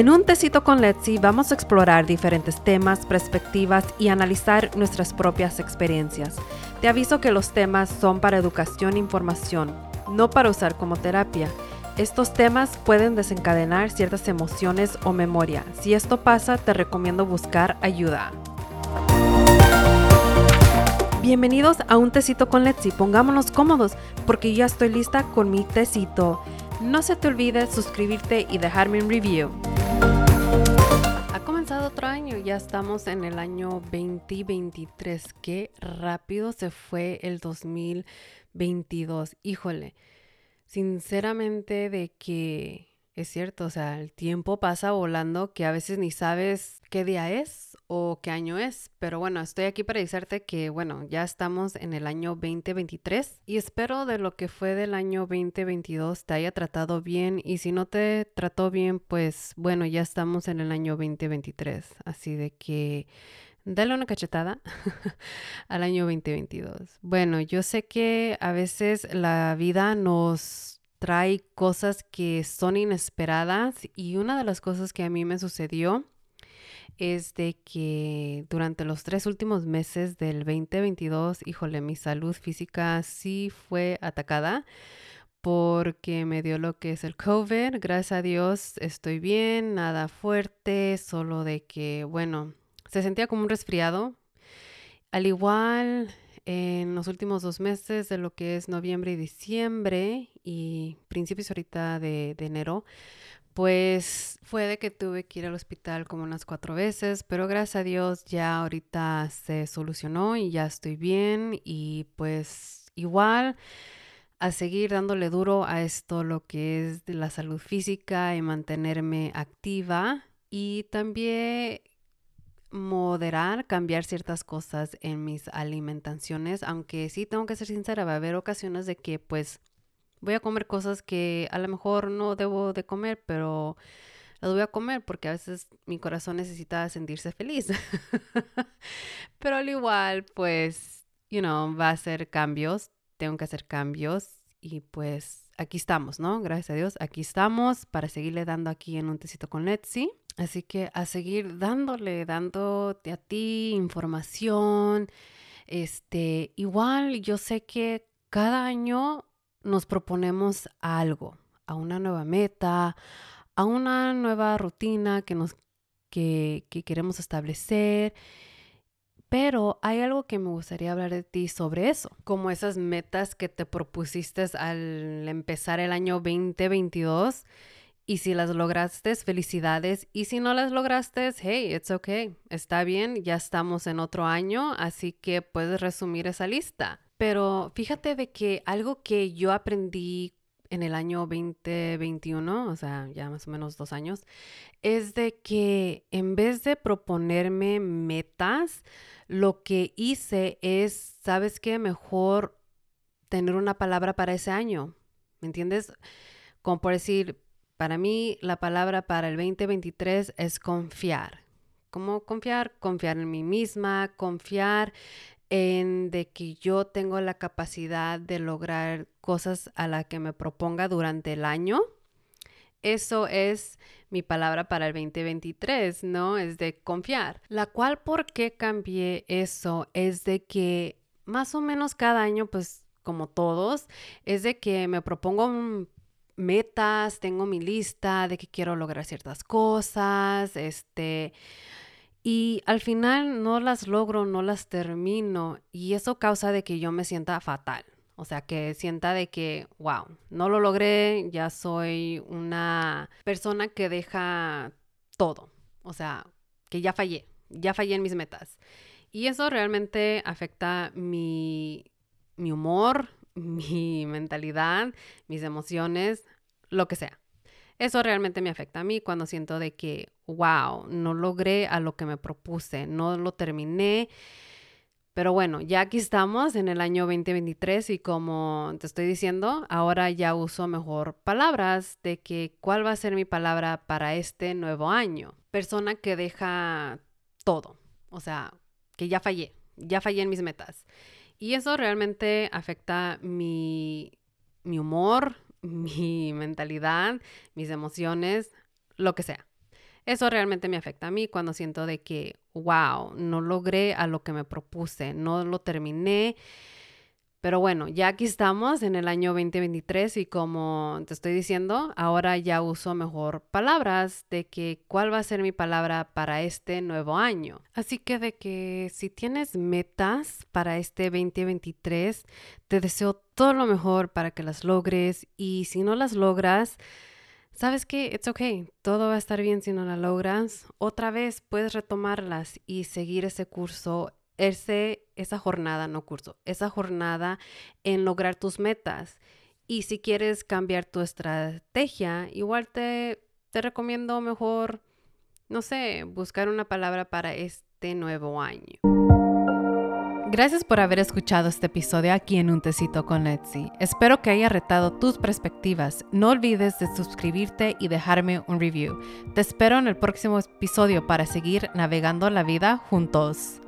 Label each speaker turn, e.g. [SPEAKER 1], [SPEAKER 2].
[SPEAKER 1] En un tecito con Letzi vamos a explorar diferentes temas, perspectivas y analizar nuestras propias experiencias. Te aviso que los temas son para educación e información, no para usar como terapia. Estos temas pueden desencadenar ciertas emociones o memoria. Si esto pasa, te recomiendo buscar ayuda. Bienvenidos a un tecito con Letzi. Pongámonos cómodos porque ya estoy lista con mi tecito. No se te olvide suscribirte y dejarme un review. Ya estamos en el año 2023. Qué rápido se fue el 2022. Híjole, sinceramente de que es cierto, o sea, el tiempo pasa volando que a veces ni sabes qué día es o qué año es, pero bueno, estoy aquí para decirte que bueno, ya estamos en el año 2023 y espero de lo que fue del año 2022 te haya tratado bien y si no te trató bien, pues bueno, ya estamos en el año 2023, así de que dale una cachetada al año 2022. Bueno, yo sé que a veces la vida nos trae cosas que son inesperadas y una de las cosas que a mí me sucedió es de que durante los tres últimos meses del 2022, híjole, mi salud física sí fue atacada porque me dio lo que es el COVID. Gracias a Dios estoy bien, nada fuerte, solo de que, bueno, se sentía como un resfriado. Al igual en los últimos dos meses de lo que es noviembre y diciembre y principios ahorita de, de, enero, pues fue de que tuve que ir al hospital como unas cuatro veces, pero gracias a Dios ya ahorita se solucionó y ya estoy bien y pues igual a seguir dándole duro a esto lo que es de la salud física y mantenerme activa y también moderar, cambiar ciertas cosas en mis alimentaciones, aunque sí tengo que ser sincera, va a haber ocasiones de que pues voy a comer cosas que a lo mejor no debo de comer, pero las voy a comer porque a veces mi corazón necesita sentirse feliz. pero al igual, pues, you know, va a hacer cambios, tengo que hacer cambios y pues aquí estamos, ¿no? Gracias a Dios, aquí estamos para seguirle dando aquí en un tecito con Letzi. Así que a seguir dándole, dándote a ti información. Este, igual yo sé que cada año nos proponemos algo, a una nueva meta, a una nueva rutina que nos que, que queremos establecer. Pero hay algo que me gustaría hablar de ti sobre eso, como esas metas que te propusiste al empezar el año 2022 y si las lograste, felicidades. Y si no las lograste, hey, it's okay. Está bien, ya estamos en otro año, así que puedes resumir esa lista. Pero fíjate de que algo que yo aprendí en el año 2021, o sea, ya más o menos dos años, es de que en vez de proponerme metas, lo que hice es, ¿sabes qué? Mejor tener una palabra para ese año. ¿Me entiendes? Como por decir, para mí, la palabra para el 2023 es confiar. ¿Cómo confiar? Confiar en mí misma, confiar en de que yo tengo la capacidad de lograr cosas a las que me proponga durante el año. Eso es mi palabra para el 2023, ¿no? Es de confiar. La cual, ¿por qué cambié eso? Es de que más o menos cada año, pues como todos, es de que me propongo metas, tengo mi lista de que quiero lograr ciertas cosas, este, y al final no las logro, no las termino y eso causa de que yo me sienta fatal. O sea, que sienta de que, wow, no lo logré, ya soy una persona que deja todo. O sea, que ya fallé, ya fallé en mis metas. Y eso realmente afecta mi, mi humor, mi mentalidad, mis emociones, lo que sea. Eso realmente me afecta a mí cuando siento de que, wow, no logré a lo que me propuse, no lo terminé. Pero bueno, ya aquí estamos en el año 2023 y como te estoy diciendo, ahora ya uso mejor palabras de que cuál va a ser mi palabra para este nuevo año. Persona que deja todo, o sea, que ya fallé, ya fallé en mis metas. Y eso realmente afecta mi, mi humor, mi mentalidad, mis emociones, lo que sea. Eso realmente me afecta a mí cuando siento de que, wow, no logré a lo que me propuse, no lo terminé pero bueno, ya aquí estamos en el año 2023 y como te estoy diciendo, ahora ya uso mejor palabras de que cuál va a ser mi palabra para este nuevo año. Así que de que si tienes metas para este 2023, te deseo todo lo mejor para que las logres y si no las logras, sabes que it's okay, todo va a estar bien si no las logras. Otra vez puedes retomarlas y seguir ese curso ese, esa jornada, no curso, esa jornada en lograr tus metas. Y si quieres cambiar tu estrategia, igual te, te recomiendo mejor, no sé, buscar una palabra para este nuevo año. Gracias por haber escuchado este episodio aquí en Un Tecito con Letzi. Espero que haya retado tus perspectivas. No olvides de suscribirte y dejarme un review. Te espero en el próximo episodio para seguir navegando la vida juntos.